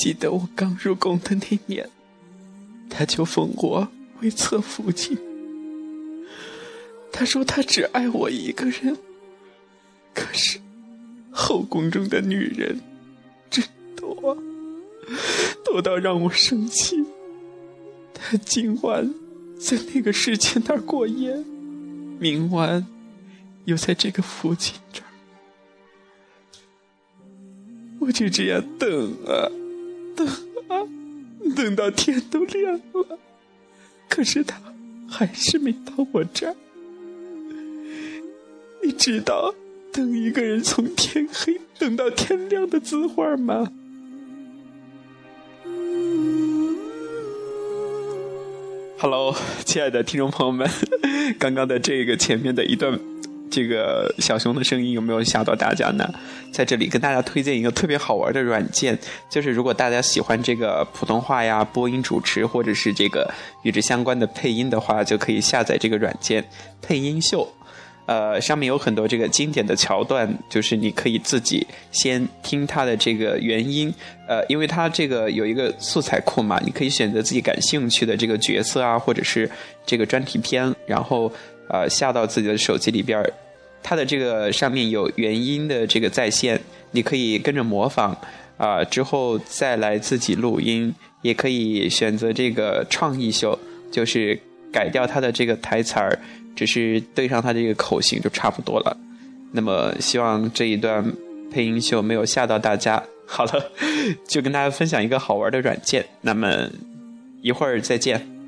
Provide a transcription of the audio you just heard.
记得我刚入宫的那年，他就封我为侧福晋。他说他只爱我一个人，可是后宫中的女人真多，多到让我生气。他今晚在那个侍妾那儿过夜，明晚又在这个福晋这儿，我就这样等啊等啊，等到天都亮了，可是他还是没到我这儿。你知道等一个人从天黑等到天亮的滋味吗？Hello，亲爱的听众朋友们，刚刚的这个前面的一段，这个小熊的声音有没有吓到大家呢？在这里跟大家推荐一个特别好玩的软件，就是如果大家喜欢这个普通话呀、播音主持或者是这个与之相关的配音的话，就可以下载这个软件“配音秀”。呃，上面有很多这个经典的桥段，就是你可以自己先听它的这个原音，呃，因为它这个有一个素材库嘛，你可以选择自己感兴趣的这个角色啊，或者是这个专题片，然后呃下到自己的手机里边它的这个上面有原音的这个在线，你可以跟着模仿啊，之后再来自己录音，也可以选择这个创意秀，就是改掉他的这个台词儿。只是对上他这个口型就差不多了，那么希望这一段配音秀没有吓到大家。好了，就跟大家分享一个好玩的软件，那么一会儿再见。